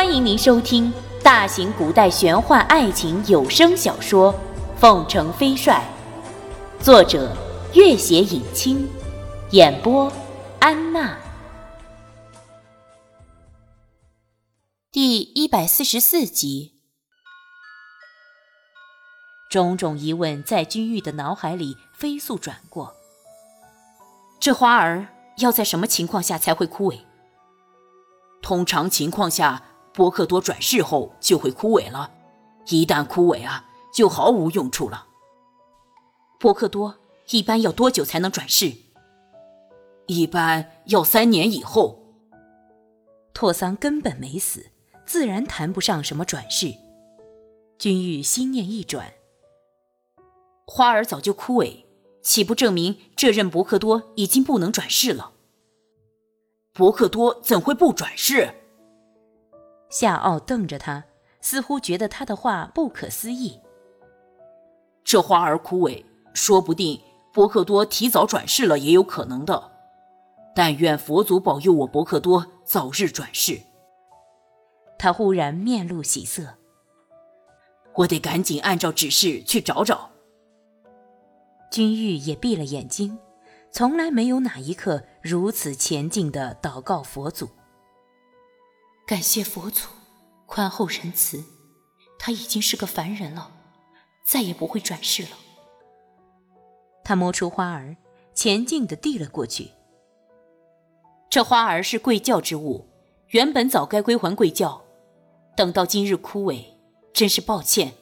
欢迎您收听大型古代玄幻爱情有声小说《凤城飞帅》，作者：月写影清，演播：安娜。第一百四十四集，种种疑问在君玉的脑海里飞速转过。这花儿要在什么情况下才会枯萎？通常情况下。伯克多转世后就会枯萎了，一旦枯萎啊，就毫无用处了。伯克多一般要多久才能转世？一般要三年以后。拓桑根本没死，自然谈不上什么转世。君玉心念一转，花儿早就枯萎，岂不证明这任伯克多已经不能转世了？伯克多怎会不转世？夏奥瞪着他，似乎觉得他的话不可思议。这花儿枯萎，说不定伯克多提早转世了，也有可能的。但愿佛祖保佑我伯克多早日转世。他忽然面露喜色，我得赶紧按照指示去找找。君玉也闭了眼睛，从来没有哪一刻如此虔敬的祷告佛祖。感谢佛祖宽厚仁慈，他已经是个凡人了，再也不会转世了。他摸出花儿，前进的递了过去。这花儿是贵教之物，原本早该归还贵教，等到今日枯萎，真是抱歉。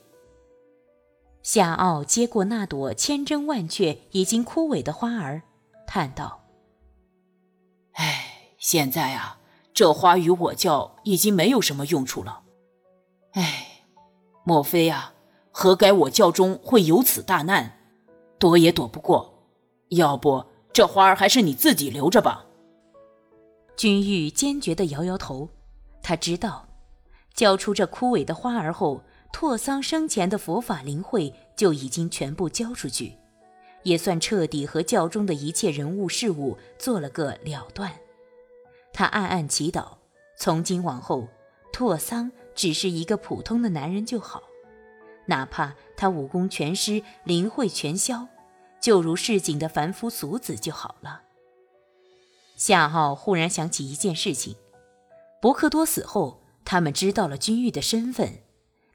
夏奥接过那朵千真万确已经枯萎的花儿，叹道：“唉，现在啊。”这花与我教已经没有什么用处了，哎，莫非呀？何该我教中会有此大难？躲也躲不过。要不这花儿还是你自己留着吧。君玉坚决地摇摇头，他知道，交出这枯萎的花儿后，拓桑生前的佛法灵慧就已经全部交出去，也算彻底和教中的一切人物事物做了个了断。他暗暗祈祷，从今往后，拓桑只是一个普通的男人就好，哪怕他武功全失，灵慧全消，就如市井的凡夫俗子就好了。夏奥忽然想起一件事情：伯克多死后，他们知道了君玉的身份，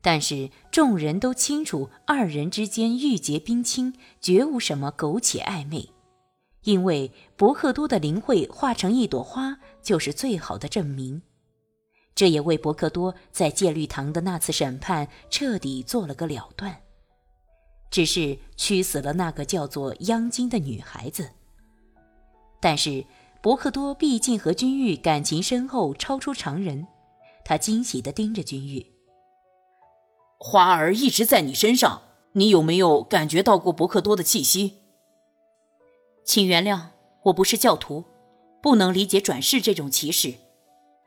但是众人都清楚，二人之间玉洁冰清，绝无什么苟且暧昧。因为伯克多的灵慧化成一朵花，就是最好的证明。这也为伯克多在戒律堂的那次审判彻底做了个了断。只是屈死了那个叫做央金的女孩子。但是伯克多毕竟和君玉感情深厚，超出常人。他惊喜地盯着君玉：“花儿一直在你身上，你有没有感觉到过伯克多的气息？”请原谅，我不是教徒，不能理解转世这种奇事。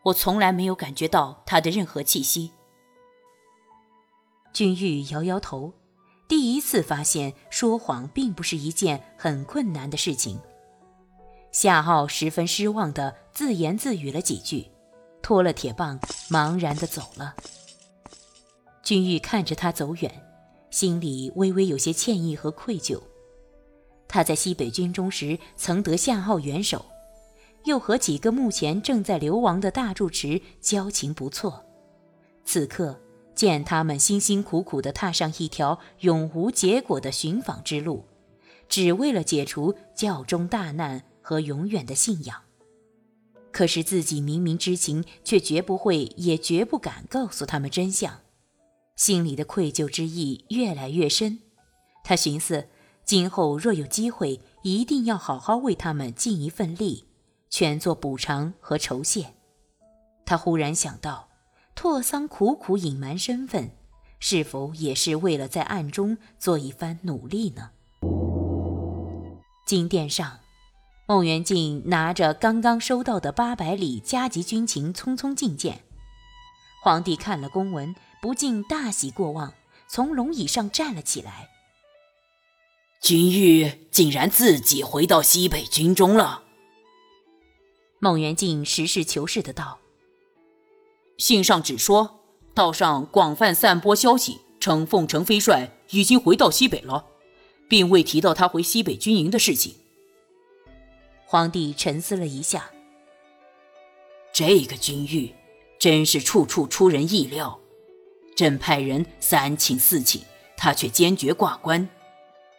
我从来没有感觉到他的任何气息。君玉摇摇头，第一次发现说谎并不是一件很困难的事情。夏奥十分失望的自言自语了几句，拖了铁棒，茫然的走了。君玉看着他走远，心里微微有些歉意和愧疚。他在西北军中时曾得夏奥元首，又和几个目前正在流亡的大住持交情不错。此刻见他们辛辛苦苦地踏上一条永无结果的寻访之路，只为了解除教中大难和永远的信仰。可是自己明明知情，却绝不会也绝不敢告诉他们真相，心里的愧疚之意越来越深。他寻思。今后若有机会，一定要好好为他们尽一份力，全做补偿和酬谢。他忽然想到，拓桑苦苦隐瞒身份，是否也是为了在暗中做一番努力呢？金殿上，孟元敬拿着刚刚收到的八百里加急军情，匆匆觐见皇帝。看了公文，不禁大喜过望，从龙椅上站了起来。君玉竟然自己回到西北军中了。孟元敬实事求是的道：“信上只说道上广泛散播消息，称凤城飞帅已经回到西北了，并未提到他回西北军营的事情。皇帝沉思了一下，这个君玉真是处处出人意料。朕派人三请四请，他却坚决挂冠。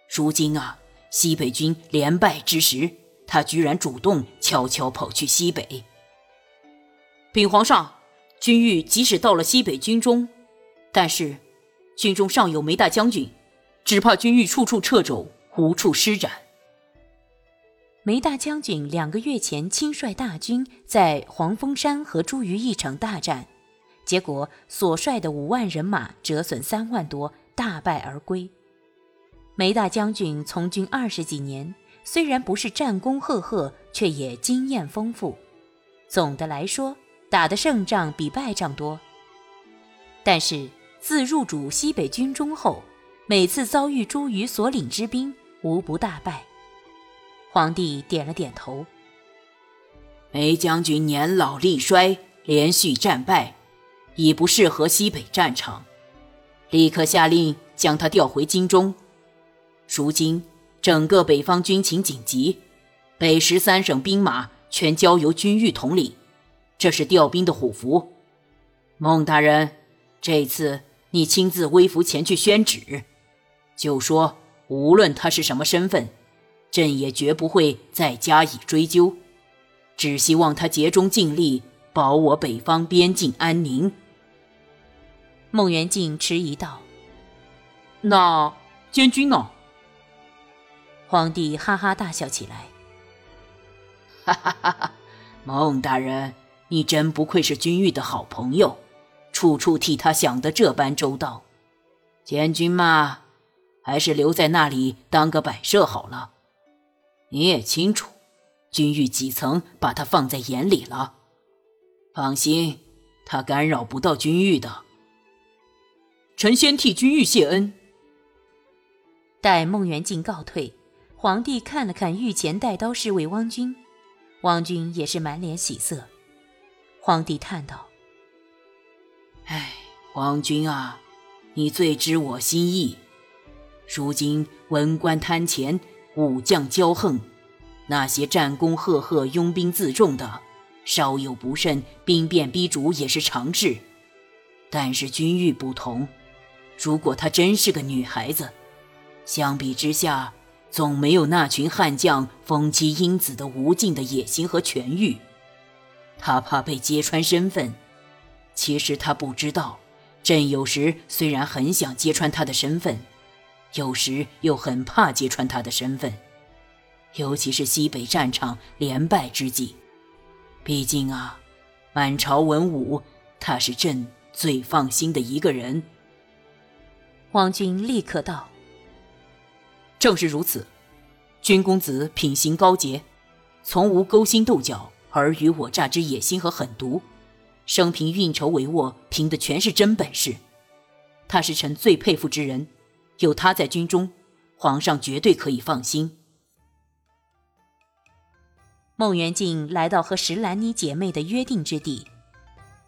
如今啊，西北军连败之时，他居然主动悄悄跑去西北。禀皇上，君玉即使到了西北军中，但是军中尚有梅大将军，只怕军玉处处掣肘，无处施展。梅大将军两个月前亲率大军在黄风山和朱鱼一场大战。结果所率的五万人马折损三万多，大败而归。梅大将军从军二十几年，虽然不是战功赫赫，却也经验丰富。总的来说，打的胜仗比败仗多。但是自入主西北军中后，每次遭遇朱瑜所领之兵，无不大败。皇帝点了点头。梅将军年老力衰，连续战败。已不适合西北战场，立刻下令将他调回京中。如今整个北方军情紧急，北十三省兵马全交由军御统领，这是调兵的虎符。孟大人，这次你亲自微服前去宣旨，就说无论他是什么身份，朕也绝不会再加以追究，只希望他竭忠尽力，保我北方边境安宁。孟元敬迟疑道：“那监军呢？”皇帝哈哈大笑起来：“哈哈哈哈！孟大人，你真不愧是君玉的好朋友，处处替他想得这般周到。监军嘛，还是留在那里当个摆设好了。你也清楚，君玉几层把他放在眼里了。放心，他干扰不到君玉的。”臣先替君玉谢恩。待孟元敬告退，皇帝看了看御前带刀侍卫汪军，汪军也是满脸喜色。皇帝叹道：“哎，汪军啊，你最知我心意。如今文官贪钱，武将骄横，那些战功赫赫、拥兵自重的，稍有不慎，兵变逼主也是常事。但是君玉不同。”如果她真是个女孩子，相比之下，总没有那群悍将封妻荫子的无尽的野心和权欲。他怕被揭穿身份，其实他不知道，朕有时虽然很想揭穿他的身份，有时又很怕揭穿他的身份，尤其是西北战场连败之际。毕竟啊，满朝文武，他是朕最放心的一个人。王军立刻道：“正是如此，君公子品行高洁，从无勾心斗角、尔虞我诈之野心和狠毒，生平运筹帷幄，凭的全是真本事。他是臣最佩服之人，有他在军中，皇上绝对可以放心。”孟元敬来到和石兰妮姐妹的约定之地，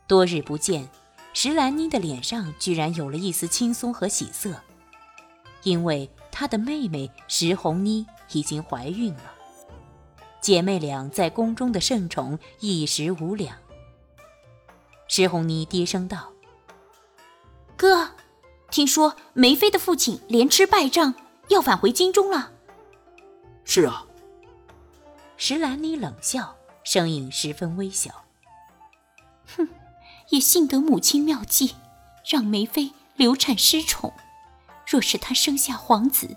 多日不见。石兰妮的脸上居然有了一丝轻松和喜色，因为她的妹妹石红妮已经怀孕了。姐妹俩在宫中的盛宠一时无两。石红妮低声道：“哥，听说梅妃的父亲连吃败仗，要返回京中了。”“是啊。”石兰妮冷笑，声音十分微小：“哼。”也幸得母亲妙计，让梅妃流产失宠。若是他生下皇子，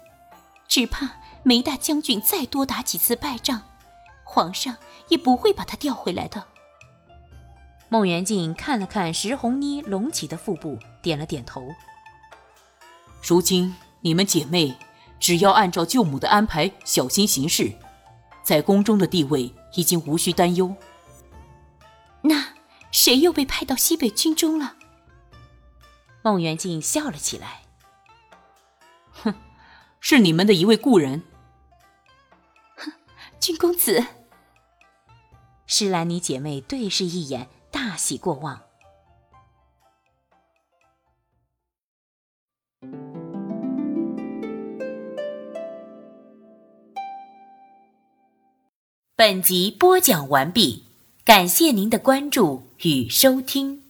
只怕梅大将军再多打几次败仗，皇上也不会把他调回来的。孟元敬看了看石红妮隆起的腹部，点了点头。如今你们姐妹只要按照舅母的安排，小心行事，在宫中的地位已经无需担忧。那。谁又被派到西北军中了？孟元敬笑了起来。哼，是你们的一位故人。哼，君公子。施兰妮姐妹对视一眼，大喜过望。本集播讲完毕，感谢您的关注与收听。